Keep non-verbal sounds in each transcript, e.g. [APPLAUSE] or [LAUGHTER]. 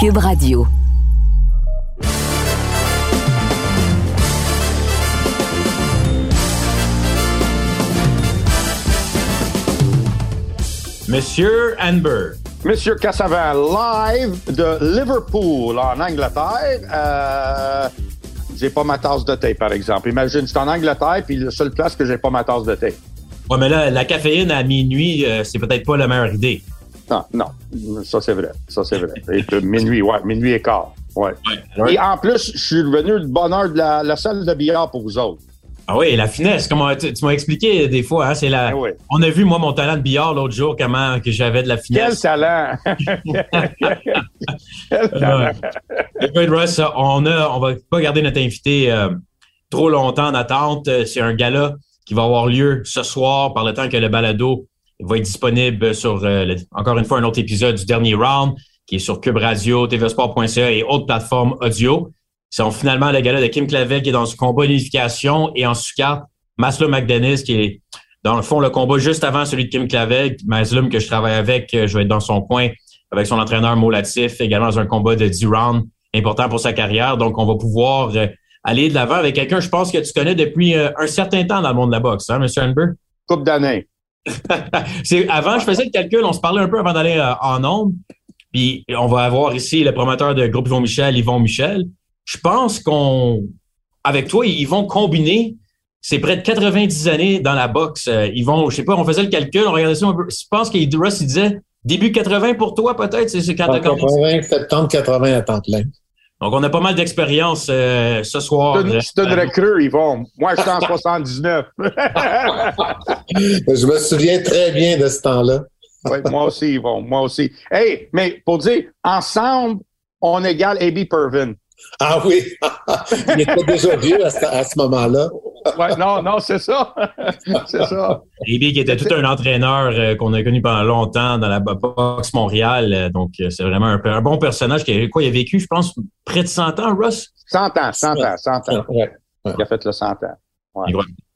Cube Radio. Monsieur Amber. Monsieur Cassavin, live de Liverpool en Angleterre. Euh, j'ai pas ma tasse de thé, par exemple. Imagine, suis en Angleterre, puis la seule place que j'ai pas ma tasse de thé. Ouais, mais là, la caféine à minuit, euh, c'est peut-être pas la meilleure idée. Non, non, ça c'est vrai. Ça c'est vrai. Et minuit, ouais, minuit et quart. Ouais. Ouais. Et en plus, je suis revenu de bonne heure de la, la salle de billard pour vous autres. Ah oui, la finesse, comment tu, tu m'as expliqué des fois, hein, c'est la. Ah oui. On a vu moi mon talent de billard l'autre jour, comment que j'avais de la Quel finesse. talent! Quel talent! [LAUGHS] Russ, on a, on va pas garder notre invité euh, trop longtemps en attente. C'est un gala qui va avoir lieu ce soir par le temps que le balado va être disponible sur euh, encore une fois un autre épisode du dernier round qui est sur Cube Radio, tvsport.ca et autres plateformes audio. C'est finalement le gala de Kim Clavel qui est dans ce combat d'unification et en sous-carte, Maslow McDennis qui est dans le fond le combat juste avant celui de Kim Clavel. Maslum que je travaille avec, euh, je vais être dans son coin avec son entraîneur Mo Latif, également dans un combat de 10 rounds important pour sa carrière. Donc, on va pouvoir euh, aller de l'avant avec quelqu'un, je pense que tu connais depuis un certain temps dans le monde de la boxe, hein, M. Amber? Coupe d'année. [LAUGHS] Avant, je faisais le calcul, on se parlait un peu avant d'aller euh, en ondes. Puis on va avoir ici le promoteur de groupe Yvon Michel, Yvon Michel. Je pense qu'on, avec toi, ils vont combiner. C'est près de 90 années dans la boxe. Euh, Ils vont, je sais pas, on faisait le calcul, on regardait ça un peu. Je pense qu'il Russ, il disait début 80 pour toi, peut-être, c'est quand t'as En commencé. 80, septembre 80 à temps plein. Donc, on a pas mal d'expérience euh, ce soir. Je te- donnerais cru, Yvon. Moi, je suis en 79. [LAUGHS] Je me souviens très bien de ce temps-là. Oui, moi aussi, Yvon. Moi aussi. Hey, mais pour dire, ensemble, on égale A.B. Pervin. Ah oui, [LAUGHS] il était déjà vieux à ce, à ce moment-là. Ouais, non, non, c'est ça. [LAUGHS] c'est ça. Ebi qui était tout un entraîneur euh, qu'on a connu pendant longtemps dans la boxe Montréal. Euh, donc, euh, c'est vraiment un, un bon personnage qui a, quoi, il a vécu, je pense, près de 100 ans, Russ? 100 ans, 100 ans, 100 ans. Ouais. Il a fait le 100 ans. Ouais.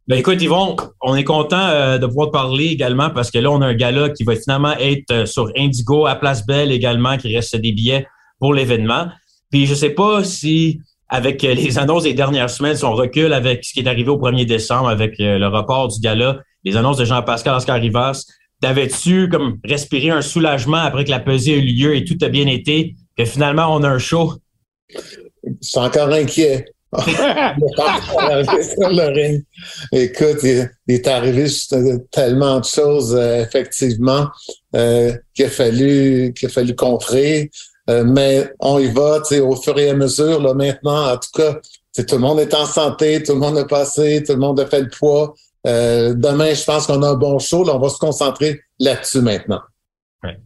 Ben écoute, Yvon, on est content euh, de pouvoir te parler également parce que là, on a un gala qui va finalement être euh, sur Indigo à Place Belle également, qui reste des billets pour l'événement. Puis je sais pas si avec euh, les annonces des dernières semaines, si on recule avec ce qui est arrivé au 1er décembre, avec euh, le report du gala, les annonces de Jean-Pascal Oscar Rivas, t'avais-tu comme respiré un soulagement après que la pesée a eu lieu et tout a bien été, que finalement on a un show? Je suis encore inquiet. [LAUGHS] Écoute, il, est arrivé tellement de choses, euh, effectivement, euh, qu'il a fallu qu'il a fallu contrer. Euh, mais on y va, tu sais, au fur et à mesure. Là, maintenant, en tout cas, tout le monde est en santé, tout le monde a passé, tout le monde a fait le poids. Euh, demain, je pense qu'on a un bon show. Là, on va se concentrer là-dessus maintenant.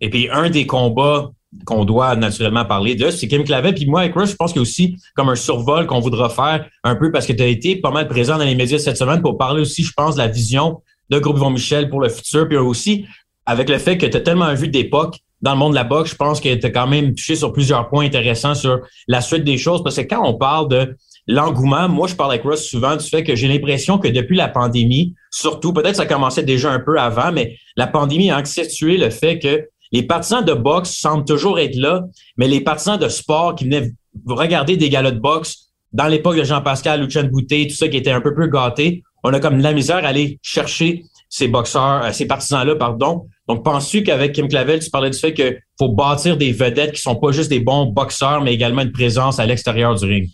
Et puis, un des combats qu'on doit naturellement parler de, c'est Kim Clavel. Puis moi, avec Rush, je pense qu'il y a aussi comme un survol qu'on voudra faire un peu parce que tu as été pas mal présent dans les médias cette semaine pour parler aussi, je pense, de la vision de Groupe Yvon Michel pour le futur. Puis aussi, avec le fait que tu as tellement vu d'époque dans le monde de la boxe, je pense que tu as quand même touché sur plusieurs points intéressants sur la suite des choses. Parce que quand on parle de l'engouement, moi, je parle avec Russ souvent du fait que j'ai l'impression que depuis la pandémie, surtout, peut-être ça commençait déjà un peu avant, mais la pandémie a accentué le fait que les partisans de boxe semblent toujours être là, mais les partisans de sport qui venaient regarder des galas de boxe dans l'époque de Jean-Pascal, Lucien Boutet, tout ça qui était un peu plus gâté, on a comme de la misère à aller chercher ces boxeurs, euh, ces partisans-là, pardon. Donc, penses-tu qu'avec Kim Clavel, tu parlais du fait qu'il faut bâtir des vedettes qui sont pas juste des bons boxeurs, mais également une présence à l'extérieur du ring?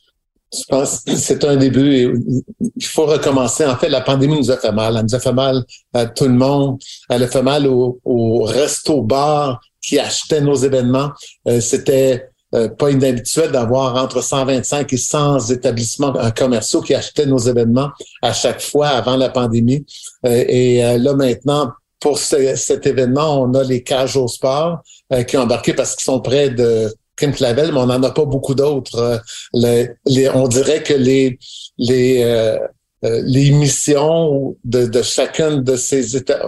Je pense que c'est un début. et Il faut recommencer. En fait, la pandémie nous a fait mal. Elle nous a fait mal à tout le monde. Elle a fait mal aux au restos-bars qui achetaient nos événements. Euh, C'était euh, pas inhabituel d'avoir entre 125 et 100 établissements euh, commerciaux qui achetaient nos événements à chaque fois avant la pandémie. Et là, maintenant, pour ce- cet événement, on a les cages au sport euh, qui ont embarqué parce qu'ils sont près de Kim Clavel, mais on n'en a pas beaucoup d'autres. Euh, les- les- on dirait que les les euh, euh, les missions de, de chacun de ces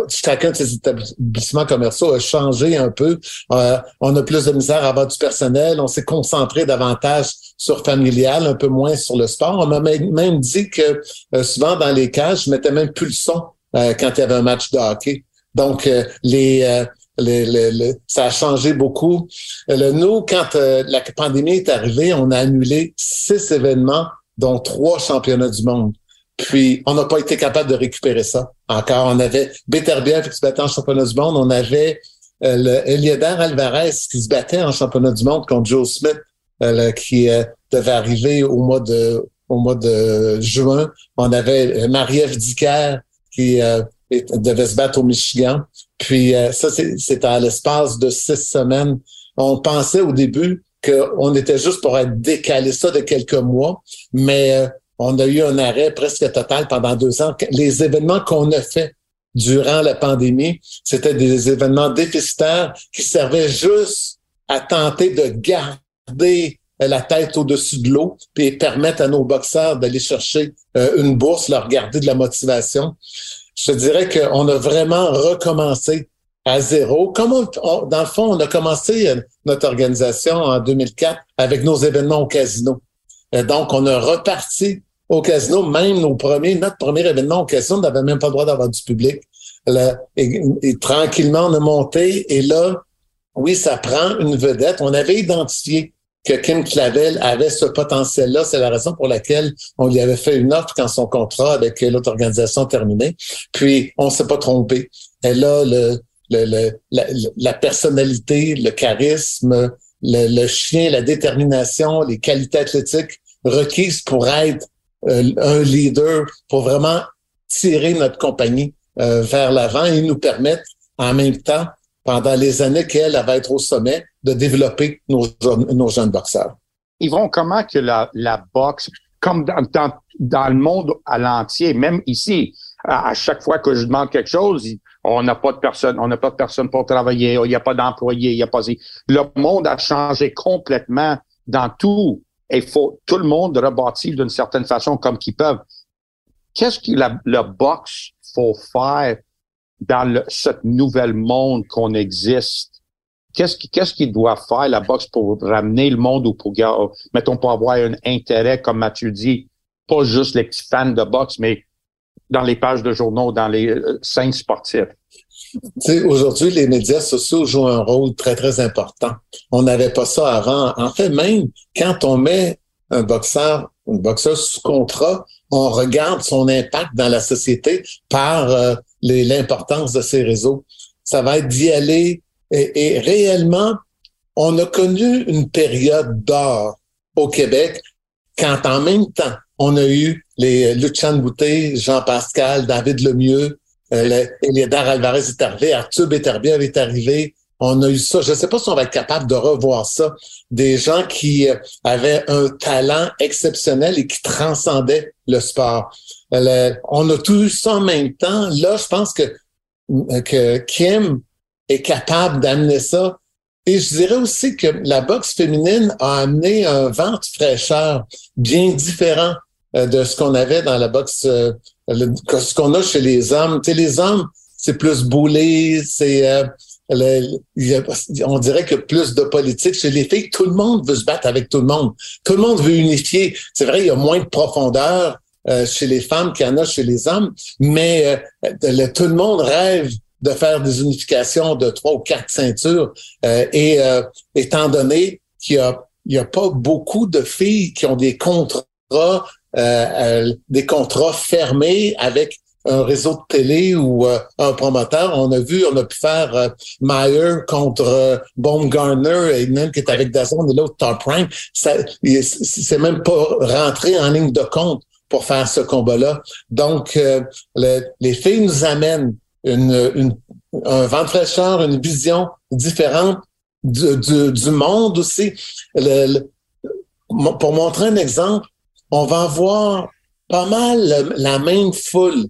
chacun de ces établissements commerciaux a changé un peu. Euh, on a plus de misère à avoir du personnel. On s'est concentré davantage sur familial, un peu moins sur le sport. On m'a même même dit que euh, souvent dans les cages, je mettais même plus le son euh, quand il y avait un match de hockey. Donc, euh, les, euh, ça a changé beaucoup. Le, nous, quand la pandémie est arrivée, on a annulé six événements, dont trois championnats du monde. Puis, on n'a pas été capable de récupérer ça. Encore, on avait Beterbiev qui se battait en championnat du monde. On avait euh, le Eliéder Alvarez qui se battait en championnat du monde contre Joe Smith, euh, qui euh, devait arriver au mois de au mois de juin. On avait Marie-Ève Dicker qui devait se battre au Michigan. Puis ça, c'était à l'espace de six semaines. On pensait au début qu'on était juste pour être décalé ça de quelques mois, mais on a eu un arrêt presque total pendant deux ans. Les événements qu'on a fait durant la pandémie, c'était des événements déficitaires qui servaient juste à tenter de garder la tête au-dessus de l'eau et permettre à nos boxeurs d'aller chercher euh, une bourse, leur garder de la motivation. Je dirais qu'on a vraiment recommencé à zéro. Comme dans le fond, on a commencé euh, notre organisation en 2004 avec nos événements au casino. Euh, donc, on a reparti au casino, même nos premiers, notre premier événement au casino, on n'avait même pas le droit d'avoir du public. et, tranquillement, on a monté et là, oui, ça prend une vedette. On avait identifié que Kim Clavel avait ce potentiel-là. C'est la raison pour laquelle on lui avait fait une offre quand son contrat avec l'autre organisation terminé. Puis, on s'est pas trompé. Elle a la, personnalité, le charisme, le, le, chien, la détermination, les qualités athlétiques requises pour être euh, un leader pour vraiment tirer notre compagnie euh, vers l'avant et nous permettre en même temps, pendant les années qu'elle va être au sommet, de développer nos, jeunes boxeurs. Yvon, comment que la, la boxe, comme dans, le monde à l'entier, même ici, à, chaque fois que je demande quelque chose, on n'a pas de personne, on n'a pas de personne pour travailler, il n'y a pas d'employés, il n'y a pas. Le monde a changé complètement dans tout il faut tout le monde rebâtir d'une certaine façon comme qu'ils peuvent. Qu'est-ce que la, le boxe faut faire dans le, ce nouvel monde qu'on existe? Qu'est-ce qu'il doit faire la boxe pour ramener le monde ou pour, mettons, pour avoir un intérêt, comme Mathieu dit, pas juste les petits fans de boxe, mais dans les pages de journaux, dans les euh, scènes sportives? Aujourd'hui, les médias sociaux jouent un rôle très, très important. On n'avait pas ça avant. En fait, même quand on met un boxeur, une boxeur sous contrat, on regarde son impact dans la société par euh, l'importance de ces réseaux. Ça va être d'y aller et, réellement, on a connu une période d'or au Québec quand en même temps, on a eu les Lucien Boutet, Jean-Pascal, David Lemieux, euh, Eliédard Alvarez est arrivé, Arthur est arrivé. On a eu ça. Je ne sais pas si on va être capable de revoir ça. Des gens qui euh, avaient un talent exceptionnel et qui transcendaient le sport. On a tout ça en même temps. Là, je pense que, que Kim est capable d'amener ça. Et je dirais aussi que la boxe féminine a amené un vent de fraîcheur bien différent euh, de ce qu'on avait dans la boxe ce qu'on a chez les hommes. Tu sais, les hommes, c'est plus boulé, c'est euh, on dirait que plus de politique. Chez les filles, tout le monde veut se battre avec tout le monde. Tout le monde veut unifier. C'est vrai, il y a moins de profondeur euh, chez les femmes qu'il y en a chez les hommes, mais euh, tout le monde rêve de faire des unifications de trois ou quatre ceintures. et étant donné qu'il y a, a pas beaucoup de filles qui ont des contrats euh, euh, des contrats fermés avec un réseau de télé ou euh, un promoteur. On a vu, on a pu faire euh, Meyer contre Baumgartner et même qui est avec Dazon et l'autre Top Rank. C'est même pas rentré en ligne de compte pour faire ce combat-là. Donc, les filles nous amènent une, un vent de fraîcheur, une vision différente du, monde aussi. Le, pour montrer un exemple, on va avoir pas mal la même foule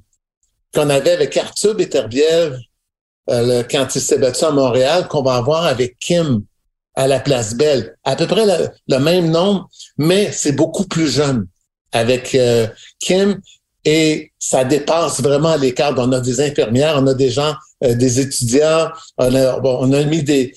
qu'on avait avec Arthur Beterbiev euh, quand il s'est battu à Montréal, qu'on va avoir avec Kim à la Place Belle. À peu près le, même nombre, mais c'est beaucoup plus jeune avec euh, Kim et ça dépasse vraiment les cadres. On a des infirmières, on a des gens, euh, des étudiants, on a, on a mis des...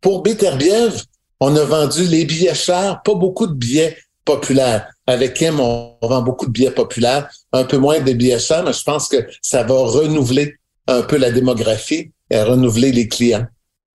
Pour Beterbiev, on a vendu les billets chers, pas beaucoup de billets populaires. Avec Kim, on vend beaucoup de billets populaires, un peu moins de billets chers, mais je pense que ça va renouveler un peu la démographie. et renouveler les clients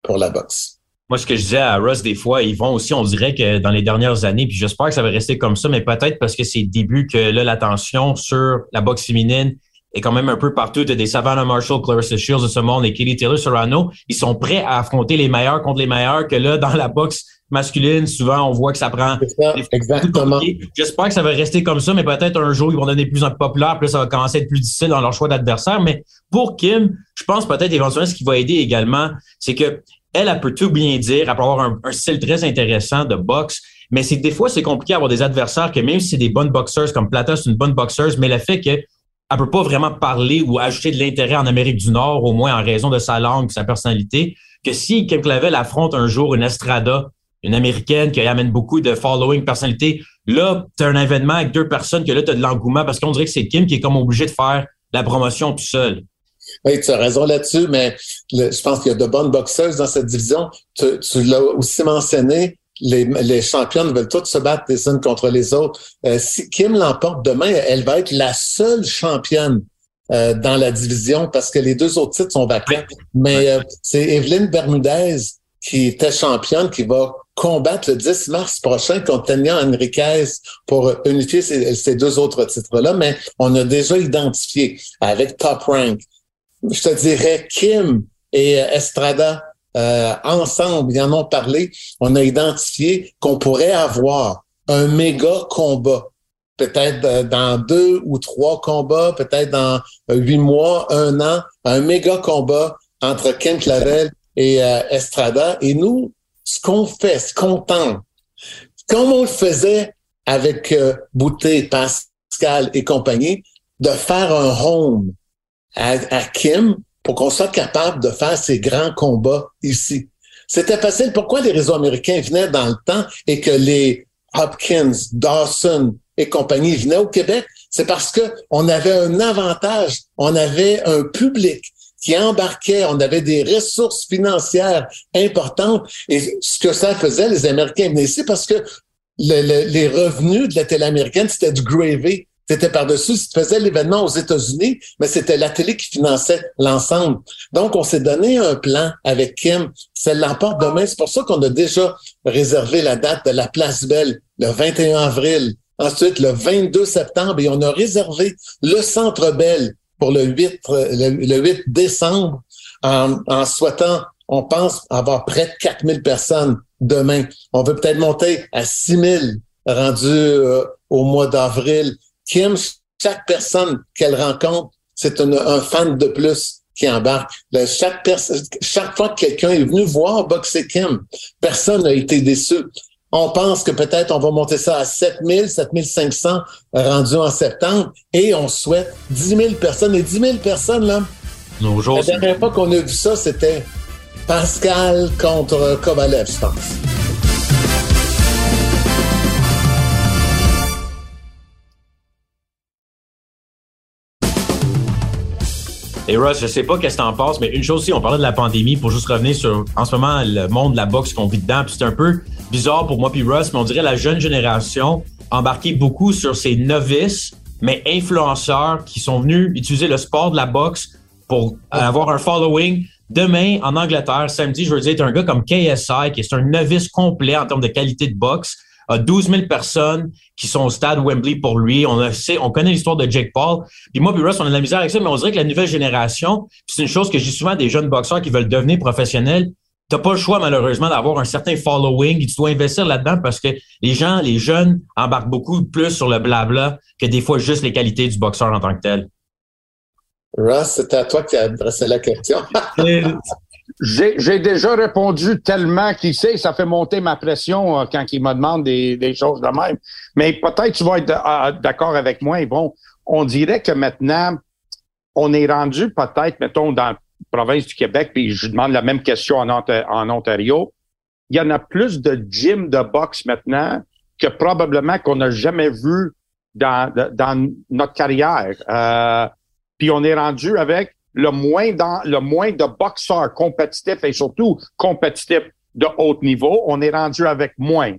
pour la boxe. Moi, ce que je disais à Russ, des fois, ils vont aussi, on dirait que dans les dernières années, puis j'espère que ça va rester comme ça, mais peut-être parce que c'est le début que là, l'attention sur la boxe féminine est quand même un peu partout. des Savannah Marshall, Clarissa Shields de ce monde et Katie Taylor Serrano. Ils sont prêts à affronter les meilleurs contre les meilleurs que là, dans la boxe masculine, souvent, on voit que ça prend. Ça, exactement. J'espère que ça va rester comme ça, mais peut-être un jour, ils vont devenir plus populaires, puis là, ça va commencer à être plus difficile dans leur choix d'adversaire. Mais pour Kim, je pense peut-être éventuellement ce qui va aider également, c'est que elle, elle peut tout bien dire, elle peut avoir un, style très intéressant de boxe, mais c'est des fois, c'est compliqué d'avoir des adversaires que même si c'est des bonnes boxeurs, comme Plata, c'est une bonne boxeuse, mais le fait que elle peut pas vraiment parler ou ajouter de l'intérêt en Amérique du Nord, au moins en raison de sa langue, sa personnalité, que si Kim Clavel affronte un jour une Estrada, une américaine qui amène beaucoup de following, personnalité, là, tu as un événement avec deux personnes que là, tu as de l'engouement parce qu'on dirait que c'est Kim qui est comme obligé de faire la promotion tout seul. Oui, tu as raison là-dessus, mais je pense qu'il y a de bonnes boxeuses dans cette division. Tu, tu l'as aussi mentionné, les, les championnes veulent toutes se battre les unes contre les autres. Euh, si Kim l'emporte demain, elle va être la seule championne euh, dans la division parce que les deux autres titres sont vacants. Mais euh, c'est Evelyne Bermudez qui était championne qui va combattre le 10 mars prochain contre Tania Enriquez pour unifier ces, ces deux autres titres-là. Mais on a déjà identifié avec Top Rank, je te dirais Kim et Estrada euh, ensemble, ils en ont parlé, on a identifié qu'on pourrait avoir un méga combat. Peut-être dans deux ou trois combats, peut-être dans huit mois, un an, un méga combat entre Ken Clavel et euh, Estrada. Et nous, ce qu'on fait, ce qu'on tente, comme on le faisait avec euh, Boutet, Pascal et compagnie, de faire un home à, à Kim pour qu'on soit capable de faire ces grands combats ici. C'était facile. Pourquoi les réseaux américains venaient dans le temps et que les Hopkins, Dawson et compagnie venaient au Québec? C'est parce que on avait un avantage. On avait un public qui embarquait, on avait des ressources financières importantes. Et ce que ça faisait, les Américains venaient ici parce que les revenus de la télé américaine, c'était du gravy. C'était par-dessus, tu faisais l'événement aux États-Unis, mais c'était la télé qui finançait l'ensemble. Donc, on s'est donné un plan avec Kim. C'est l'emporte demain. C'est pour ça qu'on a déjà réservé la date de la Place Belle le 21 avril. Ensuite, le 22 septembre, et on a réservé le Centre Belle pour le 8, le, 8 décembre en, en souhaitant, on pense avoir près de 4000 personnes demain. On veut peut-être monter à 6000 rendus euh, au mois d'avril. Kim, chaque personne qu'elle rencontre, c'est un, fan de plus qui embarque. chaque, fois que quelqu'un est venu voir boxer Kim, personne n'a été déçu. On pense que peut-être on va monter ça à 7000, 7500 rendus en septembre et on souhaite 10 000 personnes. Et 10 000 personnes, là, Nos jours, la dernière fois qu'on a vu ça, c'était Pascal contre Kovalev, je pense. Et Russ, je sais pas qu'est-ce que t'en penses, mais une chose aussi, on parlait de la pandémie pour juste revenir sur, en ce moment, le monde de la boxe qu'on vit dedans. Puis c'est un peu bizarre pour moi puis Russ, mais on dirait la jeune génération embarqué beaucoup sur ces novices, mais influenceurs qui sont venus utiliser le sport de la boxe pour avoir un following. Demain, en Angleterre, samedi, je veux dire, un gars comme KSI, qui est un novice complet en termes de qualité de boxe, a 12 000 personnes qui sont au stade Wembley pour lui. On, a, sait, on connaît l'histoire de Jake Paul. Puis moi, puis Russ, on a de la misère avec ça, mais on dirait que la nouvelle génération, c'est une chose que j'ai souvent des jeunes boxeurs qui veulent devenir professionnels. T'as pas le choix, malheureusement, d'avoir un certain following et tu dois investir là-dedans parce que les gens, les jeunes embarquent beaucoup plus sur le blabla que des fois juste les qualités du boxeur en tant que tel. Russ, c'était à toi qui as adressé la question. [LAUGHS] J'ai déjà répondu tellement qu'il sait, ça fait monter ma pression euh, quand il me demande des, des, choses de même. Mais peut-être tu vas être euh, d'accord avec moi. bon, on dirait que maintenant, on est rendu peut-être, mettons, dans la province du Québec, puis je demande la même question en, Ontario. Il y en a plus de gyms de boxe maintenant que probablement qu'on n'a jamais vu dans, dans notre carrière. Euh, puis on est rendu avec le moins dans le moins de boxeurs compétitifs et surtout compétitifs de haut niveau, on est rendu avec moins.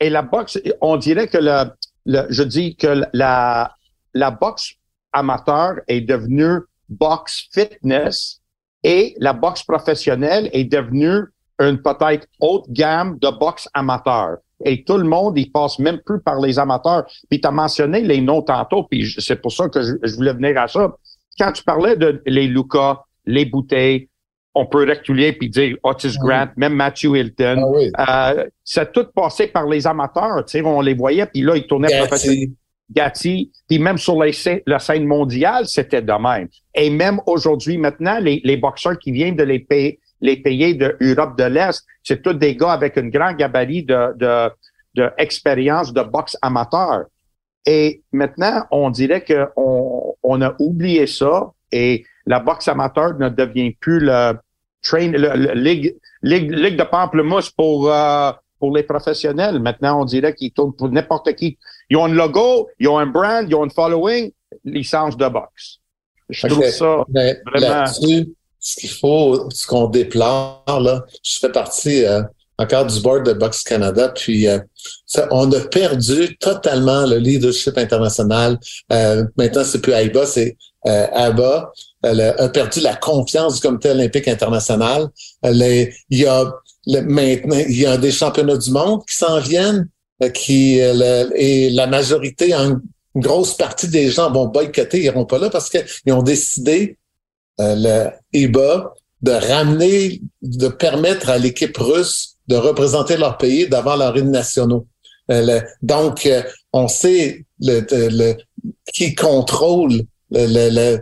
Et la boxe, on dirait que le, le je dis que la la boxe amateur est devenue boxe fitness et la boxe professionnelle est devenue une peut-être haute gamme de boxe amateur. Et tout le monde, il passe même plus par les amateurs. Puis tu as mentionné les noms tantôt, puis c'est pour ça que je, voulais venir à ça. Quand tu parlais de les Lucas, les bouteilles, on peut reculer puis dire Otis ah Grant, même Matthew Hilton. Ah euh, c'est tout passé par les amateurs. On les voyait, puis là, ils tournaient professionnellement. Gatti, puis même sur la scène mondiale, c'était de même. Et même aujourd'hui, maintenant, les, les boxeurs qui viennent de les pays, les pays de Europe de l'Est, c'est tous des gars avec une grande gabarit de, de, de expérience de boxe amateur. Et maintenant, on dirait qu'on on a oublié ça et la boxe amateur ne devient plus le train, le, ligue, ligue, ligue de pamplemousse pour euh, pour les professionnels. Maintenant, on dirait qu'ils tournent pour n'importe qui. Ils ont un logo, ils ont un brand, ils ont un following, licence de boxe. Je trouve ça vraiment... Ce qu'il faut, ce qu'on déplore, là, je fais partie euh, encore du board de Boxe Canada, puis euh, on a perdu totalement le leadership international. Euh, maintenant, c'est plus AIBA, c'est ABA. Elle a perdu la confiance du Comité olympique international. il y a maintenant, il y a des championnats du monde qui s'en viennent, euh, qui euh, et la majorité, une grosse partie des gens vont boycotter, ils iront pas là parce qu'ils ont décidé euh, le EBA de ramener, de permettre à l'équipe russe de représenter leur pays, d'avoir leurs hymnes nationaux. donc, on sait le, qui contrôle le,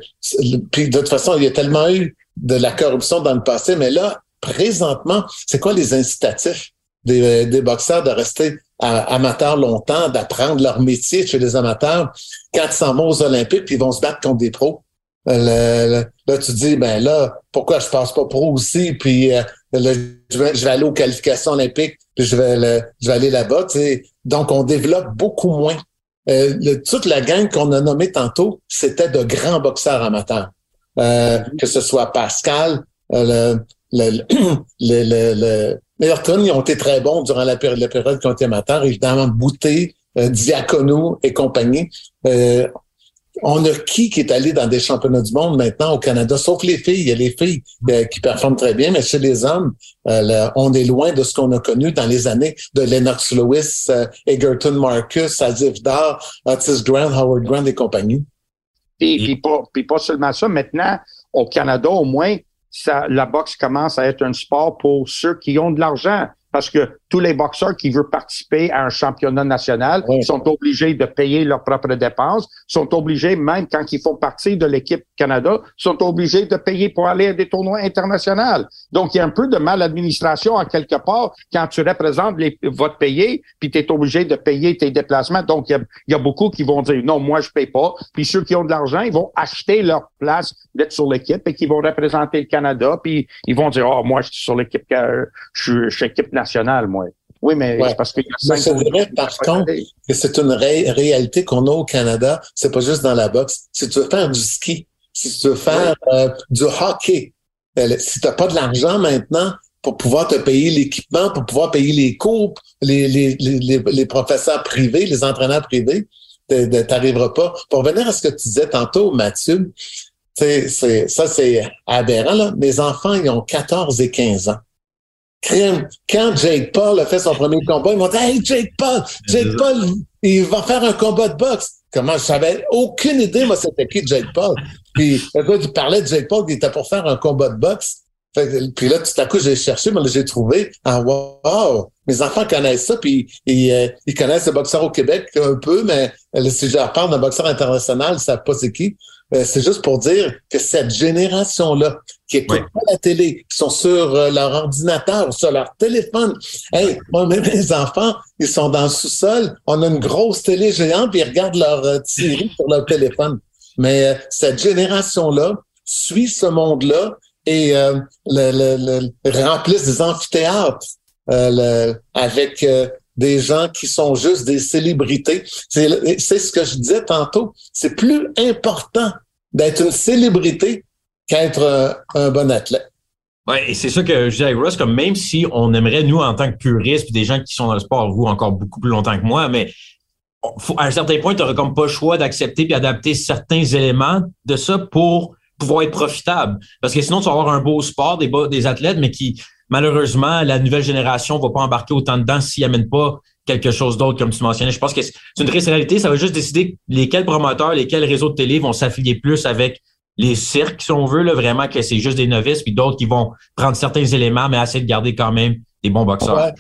Puis de toute façon, il y a tellement eu de la corruption dans le passé, mais là, présentement, c'est quoi les incitatifs des, des boxeurs de rester amateurs longtemps, d'apprendre leur métier chez les amateurs? Quand ils vont aux Olympiques, puis ils vont se battre contre des pros. Euh, là, tu dis, ben là, pourquoi je passe pas pro aussi? Puis euh, je, vais, aller aux qualifications olympiques, puis je vais, je vais aller là-bas. Donc, on développe beaucoup moins. Euh, toute la gang qu'on a nommée tantôt, c'était de grands boxeurs amateurs. que ce soit Pascal, le, le, le, [CLEARS THROAT] le, ils ont été très bons durant la, période, la période qu'ils ont été amateurs. Évidemment, Bouté, euh, Diacono et compagnie. Euh, on a qui qui est allé dans des championnats du monde maintenant au Canada, sauf les filles. Il y a les filles euh, qui performent très bien, mais chez les hommes, euh, on est loin de ce qu'on a connu dans les années de Lennox Lewis, Egerton Marcus, Azif Dar, Otis Grant, Howard Grant et compagnie. Et puis pas, pas seulement ça, maintenant, au Canada, au moins, la boxe commence à être un sport pour ceux qui ont de l'argent parce que tous les boxeurs qui veulent participer à un championnat national sont obligés de payer leurs propres dépenses, sont obligés, même quand ils font partie de l'équipe Canada, sont obligés de payer pour aller à des tournois internationaux. Donc, il y a un peu de maladministration en quelque part quand tu représentes les, votre pays, puis tu es obligé de payer tes déplacements. Donc, il y, a, beaucoup qui vont dire non, moi, je paye pas. Puis ceux qui ont de l'argent, ils vont acheter leur place d'être sur l'équipe et qui vont représenter le Canada, puis ils vont dire, oh, moi, je suis sur l'équipe, je suis équipe nationale, moi. Oui, mais c'est parce qu'il y a cinq vrai, par contre, que c'est une réalité qu'on a au Canada. C'est pas juste dans la boxe. Si tu veux faire du ski, si tu veux faire euh, du hockey, euh, si tu n'as pas de l'argent maintenant pour pouvoir te payer l'équipement, pour pouvoir payer les cours, les, les, les, les professeurs privés, les entraîneurs privés, tu n'arriveras pas. Pour revenir à ce que tu disais tantôt, Mathieu, c'est, ça, c'est aberrant. Là. Mes enfants, ils ont 14 et 15 ans. Quand Jake Paul a fait son premier combat, ils m'ont dit Hey, Jake Paul, Jake Paul, il va faire un combat de boxe. Comment? Je savais aucune idée, moi, c'était qui Jake Paul. Puis gars qui parlait de Jake Paul, il était pour faire un combat de boxe. Puis là, tout à coup, j'ai cherché, mais j'ai trouvé, ah wow, mes enfants connaissent ça, puis ils, euh, ils connaissent le boxeur au Québec un peu, mais euh, si je leur parle d'un boxeur international, ils savent pas c'est qui. Euh, c'est juste pour dire que cette génération-là, qui écoute pas la télé, qui sont sur euh, leur ordinateur, sur leur téléphone. Hey, moi, même mes enfants, ils sont dans le sous-sol, on a une grosse télé géante, puis ils regardent leur euh, série sur leur téléphone. Mais cette génération-là suit ce monde-là et le, remplissent des amphithéâtres avec des gens qui sont juste des célébrités. C'est ce que je disais tantôt. C'est plus important d'être une célébrité qu'être un, bon athlète. Oui, et c'est ça que je dis à Russ, comme même si on aimerait, nous, en tant que puristes, des gens qui sont dans le sport, vous encore beaucoup plus longtemps que moi, mais à un certain point, tu n'auras comme pas le choix d'accepter et d'adapter certains éléments de ça pour pouvoir être profitable. Parce que sinon, tu vas avoir un beau sport, des, des athlètes, mais qui, malheureusement, la nouvelle génération va pas embarquer autant dedans s'ils amènent pas quelque chose d'autre, comme tu mentionnais. Je pense que c'est une triste réalité. Ça va juste décider lesquels promoteurs, lesquels réseaux de télé vont s'affilier plus avec les cirques, si on veut, là, vraiment que c'est juste des novices, puis d'autres qui vont prendre certains éléments, mais essayer de garder quand même des bons boxeurs.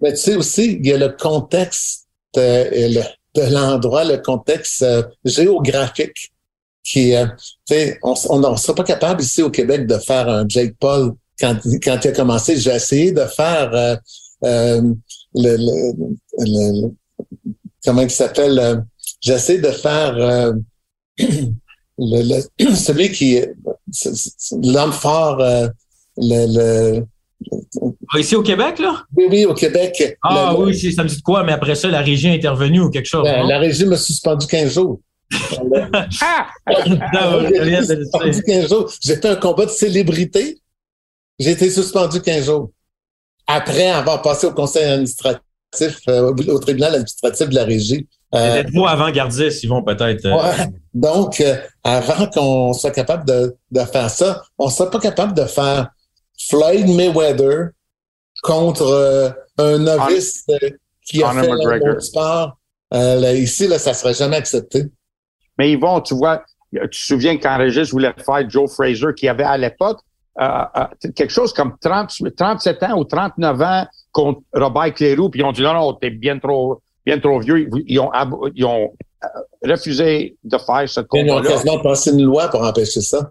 Mais tu sais aussi, il y a le contexte euh, de l'endroit, le contexte euh, géographique qui, euh, tu sais, on ne sera pas capable ici au Québec de faire un Jake Paul quand, quand il a commencé. J'ai essayé de faire le, le, comment il s'appelle? J'ai essayé de faire [CLEARS THROAT] le, [CLEARS THROAT] celui qui l'homme fort, euh, le, ah, Ici au Québec, là? Oui, oui, au Québec. Ah oui, ça me dit de quoi, mais après ça, la régie est intervenue ou quelque chose. Ben, la régie m'a suspendu 15 jours. ah! [LAUGHS] suspendu 15 jours. J'ai fait un combat de célébrité. J'ai été suspendu 15 jours. Après avoir passé au conseil administratif, euh, au tribunal administratif de la régie. Euh, Peut-être avant-gardiste, ils vont peut-être. Euh, donc, euh, avant qu'on soit capable de, de, faire ça, on ne sera pas capable de faire Floyd Mayweather contre un novice qui a fait le sport. ici, là, ça ne serait jamais accepté. Mais ils vont, tu vois, tu te souviens quand Régis voulait faire Joe Fraser, qui avait à l'époque quelque chose comme 30, 37 ans ou 39 ans contre Robert Clérou, puis ils ont dit non, non, t'es bien trop bien trop vieux. Ils ont, ils ont euh, refusé de faire ce combat-là. Ils ont quasiment passé une loi pour empêcher ça.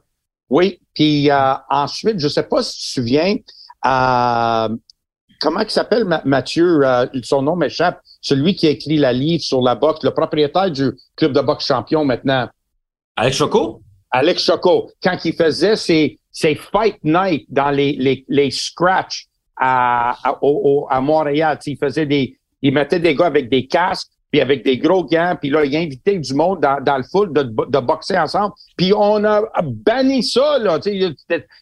Oui. Puis euh, ensuite, je ne sais pas si tu te souviens, euh, comment il s'appelle Mathieu, son nom m'échappe, celui qui a écrit la livre sur la boxe, le propriétaire du club de boxe champion maintenant. Alex Choco? Alex Choco. Quand il faisait ses, ses fight night dans les, les, les scratch à, à, à Montréal, il faisait des, il mettait des gars avec des casques, puis avec des gros gants, puis là, il invitait du monde dans, dans le foot de, de, boxer ensemble. Puis on a banni ça, là. Il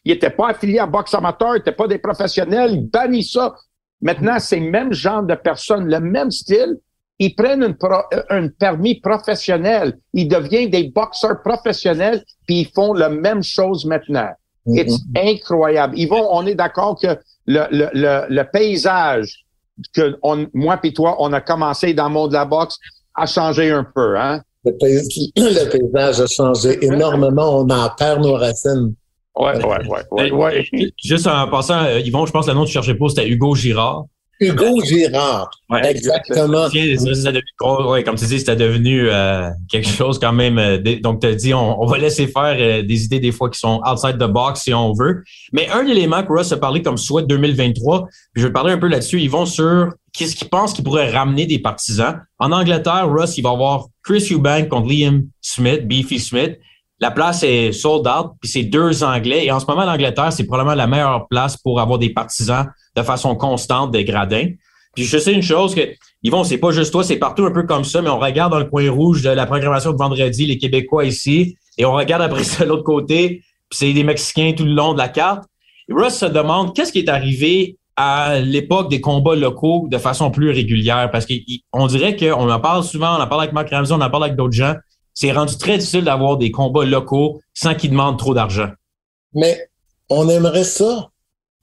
était pas affilié à boxe amateur, il était pas des professionnels, il bannit ça. Maintenant, ces mêmes genre de personnes, le même style, ils prennent une un permis professionnel. Ils deviennent des boxeurs professionnels, puis ils font la même chose maintenant. C'est mm-hmm. incroyable. Ils vont, on est d'accord que le, le, le, le paysage que on, moi et toi, on a commencé dans le monde de la boxe à changer un peu, hein? Le, paysage a changé énormément. On en perd nos racines. Ouais, ouais, ouais, ouais, ouais. Juste en passant, euh, Yvon, je pense que le nom que tu cherchais pas, c'était Hugo Girard. Hugo Girard. exactement. comme tu dis, c'était devenu euh, quelque chose quand même. Euh, donc, tu as dit, on, va laisser faire euh, des idées des fois qui sont outside the box si on veut. Mais un élément que Russ a parlé comme souhait 2023, je vais parler un peu là-dessus, ils vont sur qu'est-ce qu'ils pensent qu'ils pourraient ramener des partisans. En Angleterre, Russ, il va avoir Chris Eubank contre Liam Smith, Beefy Smith. La place est sold out, puis c'est deux Anglais. Et en ce moment, l'Angleterre, c'est probablement la meilleure place pour avoir des partisans de façon constante des gradins. Puis je sais une chose que, Yvon, c'est pas juste toi, c'est partout un peu comme ça, mais on regarde dans le coin rouge de la programmation de vendredi, les Québécois ici, et on regarde après ça de l'autre côté, puis c'est des Mexicains tout le long de la carte. Russ se demande qu'est-ce qui est arrivé à l'époque des combats locaux de façon plus régulière, parce qu'on dirait qu'on en parle souvent, on en parle avec Marc Ramsey, on en parle avec d'autres gens. C'est rendu très difficile d'avoir des combats locaux sans qu'ils demandent trop d'argent. Mais on aimerait ça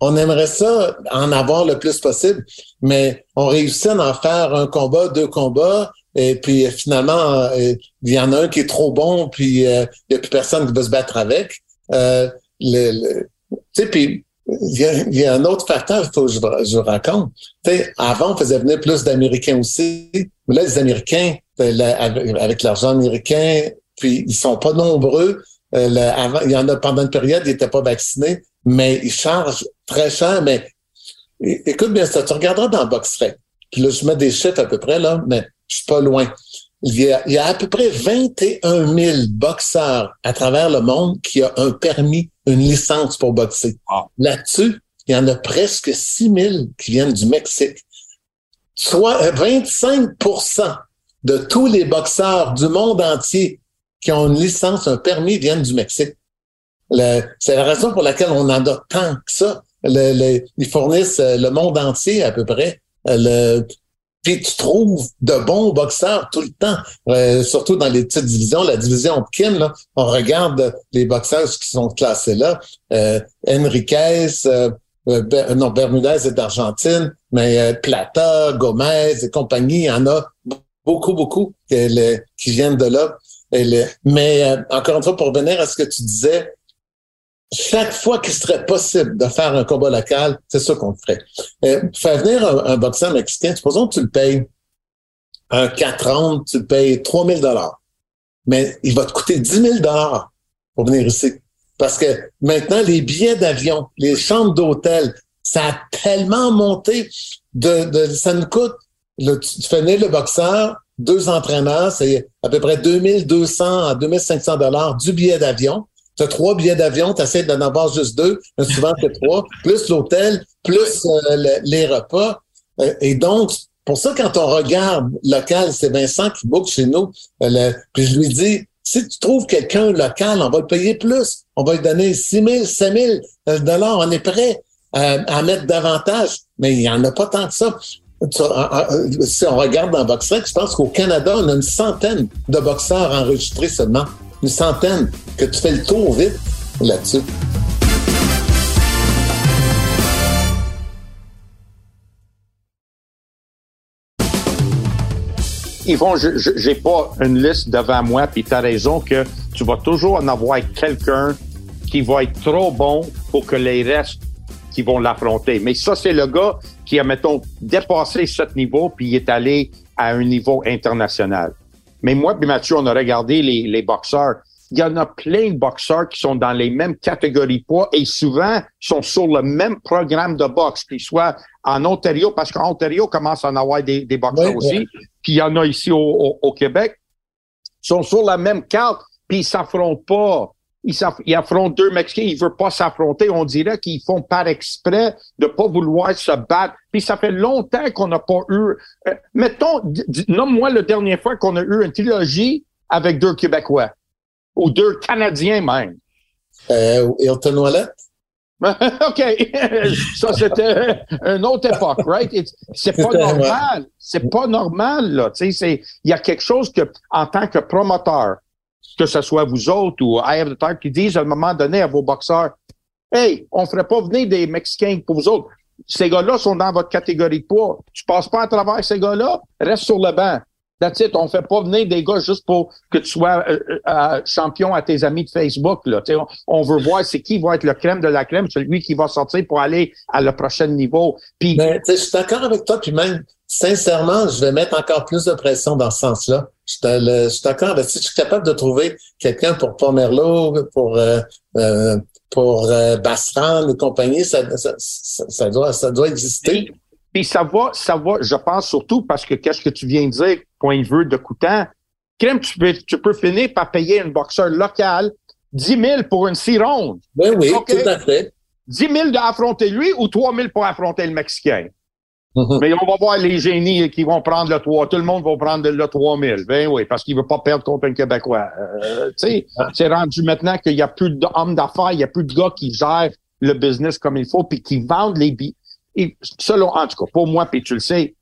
on aimerait ça en avoir le plus possible, mais on réussit à en faire un combat, deux combats, et puis finalement, euh, il y en a un qui est trop bon, puis euh, il n'y a plus personne qui veut se battre avec. Euh, le, il y, a, un autre facteur faut que je, je raconte. Avant, on faisait venir plus d'Américains aussi, mais là, les Américains, avec l'argent américain, puis ils sont pas nombreux. avant, il y en a pendant une période, ils n'étaient pas vaccinés mais ils chargent très cher. Mais écoute bien ça, tu regarderas dans BoxRec. Puis là, je mets des chiffres à peu près, là, mais je suis pas loin. Il y, a, il y a à peu près 21 000 boxeurs à travers le monde qui ont un permis, une licence pour boxer. Ah. Là-dessus, il y en a presque 6 000 qui viennent du Mexique. Soit 25% euh, de tous les boxeurs du monde entier qui ont une licence, un permis, viennent du Mexique. C'est la raison pour laquelle on en a tant que ça. ils fournissent euh, le monde entier à peu près. Euh, puis tu trouves de bons boxeurs tout le temps, euh, surtout dans les petites divisions. La division Kim, là, on regarde les boxeurs qui sont classés là. Euh, Enriquez, euh, euh non, Bermudez est d'Argentine, mais Plata, Gomez et compagnie, il y en a beaucoup, beaucoup qui viennent de là. mais encore une fois, pour revenir à ce que tu disais, chaque fois qu'il serait possible de faire un combat local, c'est ça qu'on ferait. Euh, faire venir un, boxeur mexicain, supposons que tu le payes un 4 ans, tu le payes 3000 dollars. Mais il va te coûter 10 000 dollars pour venir ici. Parce que maintenant, les billets d'avion, les chambres d'hôtel, ça a tellement monté de, de ça nous coûte. Tu fais venir le boxeur, deux entraîneurs, c'est à peu près 2200 à 2500 dollars du billet d'avion tu as trois billets d'avion, tu essaies d'en avoir juste deux, souvent c'est trois, plus l'hôtel, plus euh, les repas. Euh, et donc, pour ça, quand on regarde local, c'est Vincent qui book chez nous, euh, puis je lui dis, si tu trouves quelqu'un local, on va le payer plus. On va lui donner 6 000, 5 000 dollars. On est prêt à, mettre davantage, mais il n'y en a pas tant que ça. Si on regarde dans Boxrec, je pense qu'au Canada, on a une centaine de boxeurs enregistrés seulement une centaine, que tu fais le tour vite là-dessus. Yvon, je n'ai pas une liste devant moi, puis tu as raison que tu vas toujours en avoir quelqu'un qui va être trop bon pour que les restes qui vont l'affronter. Mais ça, c'est le gars qui a, mettons, dépassé ce niveau, puis il est allé à un niveau international. Mais moi puis Mathieu, on a regardé les, les boxeurs. Il y en a plein de boxeurs qui sont dans les mêmes catégories poids et souvent sont sur le même programme de boxe, qu'ils soient en Ontario, parce qu'en Ontario commence à en avoir des, des boxeurs aussi, puis il y en a ici au, au, Québec, sont sur la même carte, puis ils s'affrontent pas. Ils, ils, affrontent deux Mexicains, ils veulent pas s'affronter. On dirait qu'ils font par exprès de pas vouloir se battre. Puis ça fait longtemps qu'on n'a pas eu. Euh, mettons, nomme-moi la dernière fois qu'on a eu une trilogie avec deux Québécois ou deux Canadiens même. Euh, Hilton Wallet? [LAUGHS] OK. [LAUGHS] Ça, c'était une autre époque, right? C'est pas normal. C'est pas normal, là. Tu sais, il y a quelque chose que, en tant que promoteur, que ce soit vous autres ou I Have the qui disent à un moment donné à vos boxeurs, Hey, on ferait pas venir des Mexicains pour vous autres. Ces gars-là sont dans votre catégorie de poids. Tu passes pas à travers ces gars-là, reste sur le banc. That's it. On fait pas venir des gars juste pour que tu sois euh, euh, champion à tes amis de Facebook. Là. On, on, veut voir c'est qui va être le crème de la crème, celui qui va sortir pour aller à le prochain niveau. Ben, je suis d'accord avec toi, puis même sincèrement, je vais mettre encore plus de pression dans ce sens-là. Je suis d'accord. Si je suis capable de trouver quelqu'un pour Pomerlo, pour euh, pour Bastran et compagnie, ça, ça, ça, doit ça doit exister. Puis ça va, ça va, je pense surtout parce que qu'est-ce que tu viens de dire, point de vue de coûtant, crème, tu peux, tu peux finir par payer un boxeur local 10 000 pour une six rondes. Ben oui, tout à fait. 10 000 d'affronter lui ou 3 000 pour affronter le Mexicain? Mm-hmm. Mais on va voir les génies qui vont prendre le 3. Tout le monde va prendre le 3 000. Ben oui, parce qu'il veut pas perdre contre un Québécois. Euh, tu sais, ah. c'est rendu maintenant qu'il y a plus d'hommes d'affaires, il y a plus de gars qui gèrent le business comme il faut puis qui vendent les billets et selon, en tout cas, pour moi, puis tu le sais,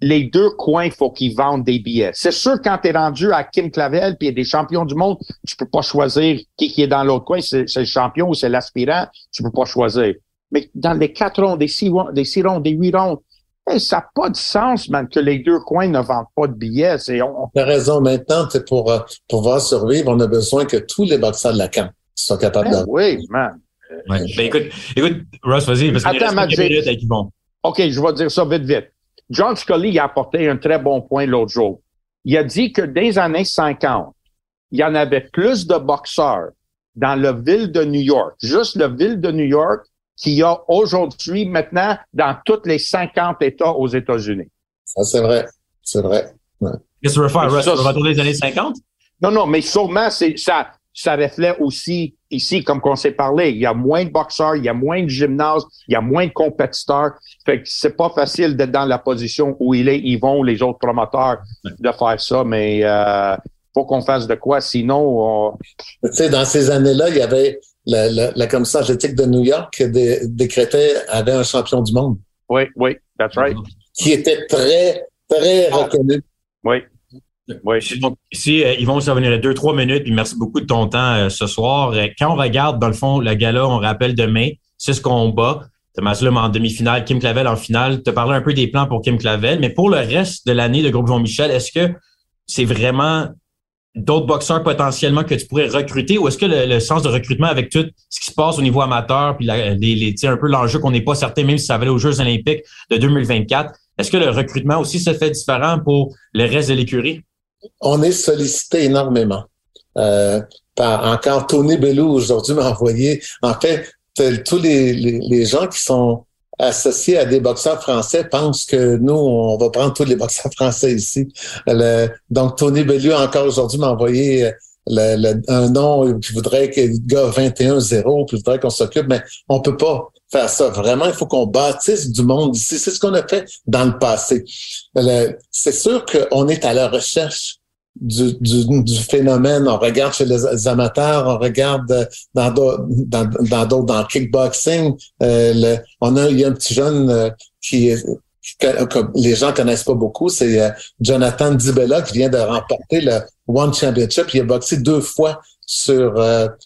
les deux coins, il faut qu'ils vendent des billets. C'est sûr, quand tu es rendu à Kim Clavel puis il y a des champions du monde, tu peux pas choisir qui, qui est dans l'autre coin, c'est le champion ou c'est l'aspirant, tu peux pas choisir. Mais dans les quatre ronds, des six ronds, des, six ronds, des huit ronds, ça n'a pas de sens, man, que les deux coins ne vendent pas de billets. C'est, on... Tu as raison. Maintenant, pour, euh, pour pouvoir survivre, on a besoin que tous les boxeurs de la camp soient capables ben, Oui, man. Ouais. Ben, écoute, écoute, Ross, vas-y, parce qu'il reste minutes avec Yvon. OK, je vais dire ça vite, vite. John Scully a apporté un très bon point l'autre jour. Il a dit que dans les années 50, il y en avait plus de boxeurs dans la ville de New York, juste la ville de New York, qu'il y a aujourd'hui maintenant dans tous les 50 États aux États-Unis. Ça, c'est vrai. C'est vrai. Qu'est-ce que tu veux faire, va retourner les années 50? Non, non, mais sûrement, c'est ça ça reflète aussi ici, comme qu'on s'est parlé, il y a moins de boxeurs, il y a moins de gymnases, il y a moins de compétiteurs. Fait que c'est pas facile d'être dans la position où il est, ils vont, les autres promoteurs, de faire ça, mais euh, faut qu'on fasse de quoi, sinon... Tu sais, dans ces années-là, il y avait la, la, la commission athlétique de New York qui décrétait avait un champion du monde. Oui, oui, that's right. Qui était très Très reconnu. Oui. Oui. Donc, ici, euh, ils vont se venir deux, trois minutes, puis merci beaucoup de ton temps euh, ce soir. Euh, quand on regarde, dans le fond, le gala, on rappelle demain, c'est ce qu'on bat. Thomas Lum en demi-finale, Kim Clavel en finale. Tu as parlé un peu des plans pour Kim Clavel, mais pour le reste de l'année de groupe Jean-Michel, est-ce que c'est vraiment d'autres boxeurs potentiellement que tu pourrais recruter? Ou est-ce que le, sens de recrutement avec tout ce qui se passe au niveau amateur puis les, les, un peu l'enjeu qu'on n'est pas certain même si ça va aux Jeux olympiques de 2024, est-ce que le recrutement aussi se fait différent pour le reste de l'écurie? On est sollicité énormément. Euh, par encore Tony Bellou aujourd'hui m'a envoyé. En fait, tous les, les, gens qui sont associés à des boxeurs français pensent que nous, on va prendre tous les boxeurs français ici. donc, Tony Bellew, encore aujourd'hui, m'a envoyé euh, un nom qui voudrait que le gars 21-0, qui voudrait qu'on s'occupe, mais on peut pas faire ça. Vraiment, il faut qu'on bâtisse du monde ici. C'est ce qu'on a fait dans le passé. C'est sûr qu'on est à la recherche du, du, du, phénomène. On regarde chez les amateurs, on regarde dans d'autres, dans, dans, dans kickboxing. Euh, on a, il y a un petit jeune euh, qui est que, les gens connaissent pas beaucoup, c'est euh, Jonathan Dibella qui vient de remporter le One Championship. Il a boxé deux fois sur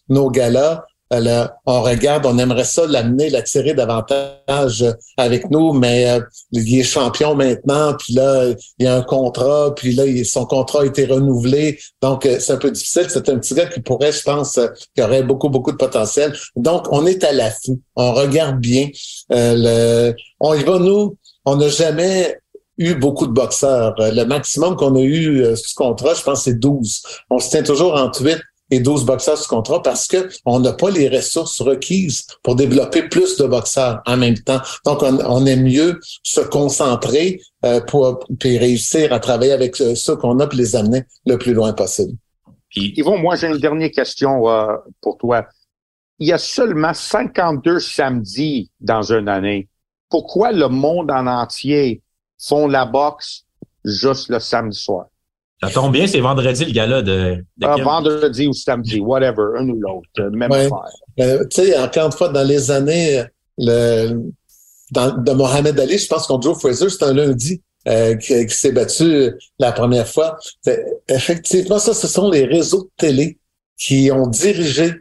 nos galas on regarde, on aimerait ça l'amener, l'attirer davantage avec nous, mais euh, il est champion maintenant, puis là, il y a un contrat, puis là, son contrat a été renouvelé. Donc, euh, c'est un peu difficile. C'est un petit gars qui pourrait, je pense, euh, qui aurait beaucoup, beaucoup de potentiel. Donc, on est à l'affût. On regarde bien. le, on y va, nous, on n'a jamais eu beaucoup de boxeurs. Le maximum qu'on a eu ce contrat, je pense, c'est 12. On se tient toujours entre 8 et 12 boxeurs sous contrat parce que on n'a pas les ressources requises pour développer plus de boxeurs en même temps. Donc, on, on aime mieux se concentrer euh, pour puis réussir à travailler avec euh, ceux qu'on a puis les amener le plus loin possible. Yvon, moi, j'ai une dernière question euh, pour toi. Il y a seulement 52 samedis dans une année. Pourquoi le monde en entier font la boxe juste le samedi soir? Ça tombe bien, c'est vendredi le gala de, de ah, Vendredi ou samedi, whatever, un ou l'autre, euh, même ouais. Euh, tu sais, encore une fois, dans les années le, dans, de Mohamed Ali, je pense qu'on Joe Fraser, c'est un lundi euh, qui, s'est battu la première fois. Effectivement, ça, ce sont les réseaux de télé qui ont dirigé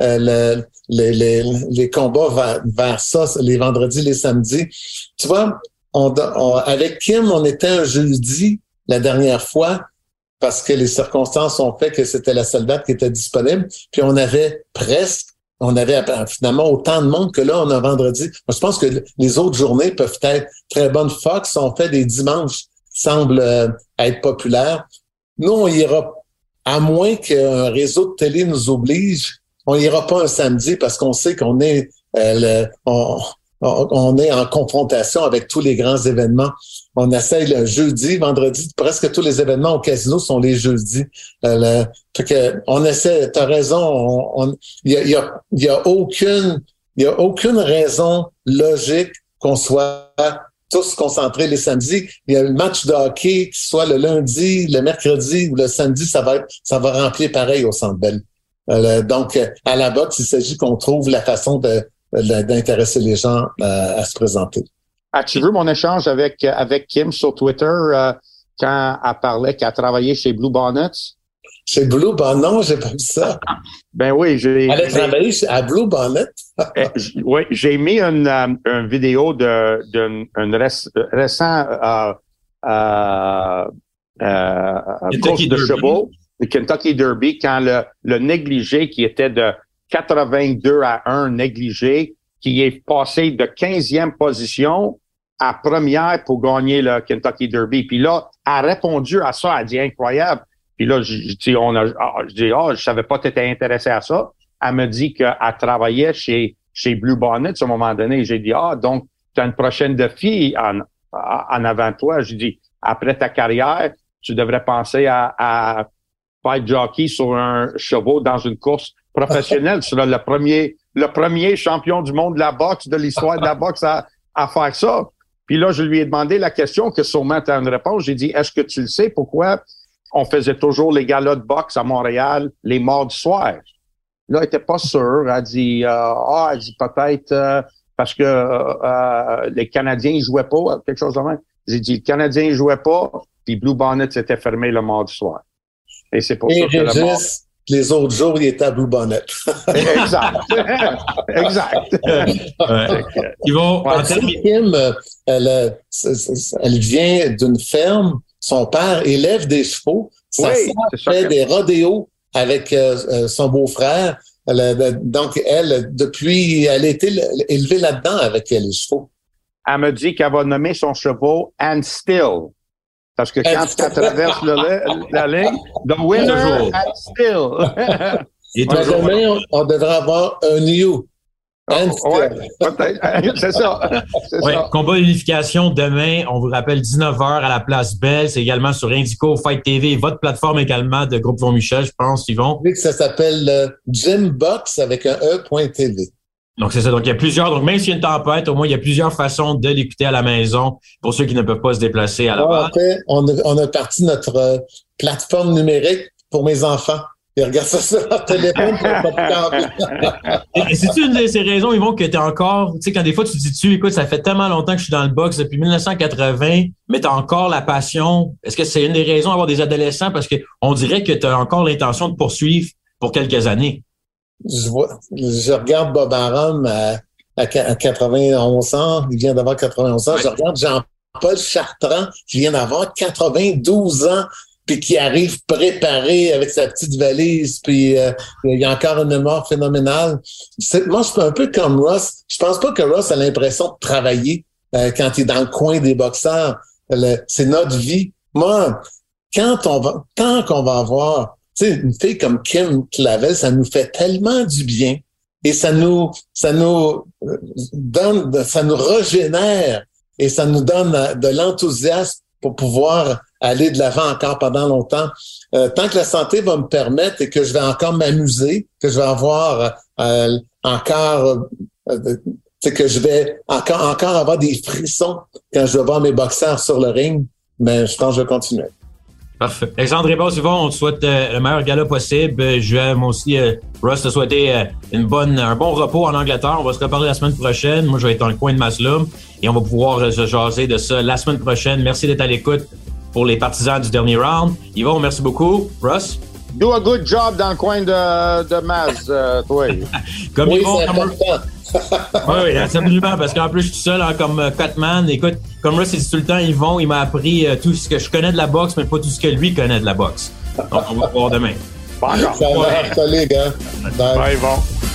euh, le, les, les, les, combats vers, vers, ça, les vendredis, les samedis. Tu vois, on, on, avec Kim, on était un jeudi la dernière fois parce que les circonstances ont fait que c'était la seule date qui était disponible. Puis on avait presque, on avait finalement autant de monde que là, on a vendredi. je pense que les autres journées peuvent être très bonnes. Fox ont fait des dimanches, semblent euh, être populaires. Nous, on ira, à moins qu'un réseau de télé nous oblige, on ira pas un samedi parce qu'on sait qu'on est euh, on est en confrontation avec tous les grands événements. On essaye le jeudi, vendredi, presque tous les événements au casino sont les jeudis. Euh, que on essaie, tu as raison, il y a, y, a, aucune il y a aucune raison logique qu'on soit tous concentrés les samedis. Il y a le match de hockey, qui soit le lundi, le mercredi ou le samedi, ça va être, ça va remplir pareil au Centre Bell. Euh, donc, à la boxe, il s'agit qu'on trouve la façon d'intéresser les gens euh, à, se présenter. As-tu vu mon échange avec, avec Kim sur Twitter euh, quand elle parlait qu'elle travaillait chez Blue Bonnets? Chez Blue Bonnet, non, j'ai pas vu ça. [LAUGHS] Ben oui, j'ai. Elle a travaillé à Blue Bonnet. Eh, oui, j'ai mis une, euh, une vidéo d'un récent euh, euh, course de chevaux, le Kentucky Derby, quand le, le négligé qui était de 82 à 1 négligé, qui est passé de 15e position à première pour gagner le Kentucky Derby. Puis là, elle a répondu à ça, elle a dit incroyable. Puis là, je, dis, on a, ah, je dis, oh, je savais pas que tu étais intéressé à ça. Elle me dit qu'elle travaillait chez, chez Blue Bonnet à un moment donné. J'ai dit, ah, donc, tu as une prochaine défi en, en avant de toi. Je dis, après ta carrière, tu devrais penser à, à faire jockey sur un cheval dans une course professionnelle. Tu seras le premier, le premier champion du monde de la boxe, de l'histoire de la boxe à, à faire ça. Puis là, je lui ai demandé la question que sûrement tu as une réponse. J'ai dit, est-ce que tu le sais pourquoi on faisait toujours les galas de boxe à Montréal les mardis soirs? Là, elle était pas sûre. Elle dit, euh, ah, elle dit peut-être euh, parce que euh, les Canadiens ne jouaient pas, quelque chose de même. J'ai dit, le Canadien ne jouait pas, puis Blue Bonnet s'était fermé le mardi soir. Et c'est pour Et ça que le monde... Les autres jours, il était à Blue Bonnet. [LAUGHS] exact. exact. Ouais. Ils vont, Kim, euh, elle, euh, elle vient d'une ferme. Son père élève des chevaux. Sa Oui, sœur fait que- des rodéos avec euh, son beau-frère. De- donc, elle, depuis, elle a été élevée là-dedans avec les chevaux. Elle me dit qu'elle va nommer son cheval And Still. Parce que quand And tu traverses le- la ligne, the winner and still. [LAUGHS] demain, on, on devrait avoir un new. Oh, ouais. [LAUGHS] C'est ça. Ouais, ça. combat d'unification demain, on vous rappelle 19h à la place Belle. C'est également sur Indico, Fight TV, votre plateforme également de Groupe Von Michel, je pense, Yvon. Oui, que ça s'appelle euh, Jim Box avec un E.tv. Donc, c'est ça. Donc, il y a plusieurs. Donc, même s'il y a une tempête, au moins, il y a plusieurs façons de l'écouter à la maison pour ceux qui ne peuvent pas se déplacer à la Ouais, base. on a, on a parti notre euh, plateforme numérique pour mes enfants. Ils regardent ça sur leur téléphone pour pas [LAUGHS] c'est-tu une de ces raisons, Yvon, que tu encore, tu sais, quand des fois tu te dis tu, écoute, ça fait tellement longtemps que je suis dans le box depuis 1980, mais tu as encore la passion. Est-ce que c'est une des raisons d'avoir des adolescents? Parce que on dirait que tu as encore l'intention de poursuivre pour quelques années. Je, vois, je regarde Bob Arum à, à, qua- à 91 ans. Il vient d'avoir 91 ans. Je regarde Jean-Paul Chartrand qui vient d'avoir 92 ans puis qui arrive préparé avec sa petite valise, puis euh, il a encore une mémoire phénoménale. Moi, je suis un peu comme Ross. Je pense pas que Ross a l'impression de travailler euh, quand il est dans le coin des boxeurs. C'est notre vie. Moi, quand on va, tant qu'on va avoir, sais, une fille comme Kim Clavel, ça nous fait tellement du bien et ça nous, ça nous euh, donne, ça nous régénère et ça nous donne euh, de l'enthousiasme pour pouvoir aller de l'avant encore pendant longtemps. Euh, tant que la santé va me permettre et que je vais encore m'amuser, que je vais avoir euh, encore, euh, euh, tu sais, que je vais encore, encore avoir des frissons quand je vais voir mes boxeurs sur le ring, mais je pense que je vais continuer. Parfait. Alexandre Ribas, Yvon, on te souhaite euh, le meilleur gala possible. Euh, Je vais moi aussi, euh, Russ, te souhaiter euh, une bonne, un bon repos en Angleterre. On va se reparler la semaine prochaine. Moi, je vais être dans le coin de Maslum et on va pouvoir euh, se jaser de ça la semaine prochaine. Merci d'être à l'écoute pour les partisans du dernier round. Yvon, merci beaucoup. Russ? Do a good job dans le coin de, de Maz, euh, toi. [LAUGHS] Comme Oui, Yvon, c'est comme- important. [LAUGHS] Oui, oui, absolument, parce qu'en plus, je suis seul hein, comme euh, Cutman. Écoute, comme Russ, il dit tout le temps, Yvon, il m'a appris euh, tout ce que je connais de la boxe, mais pas tout ce que lui connaît de la boxe. Donc, on va voir demain. Bon, Ça va, salut, gars. Bye. Bye, Yvon.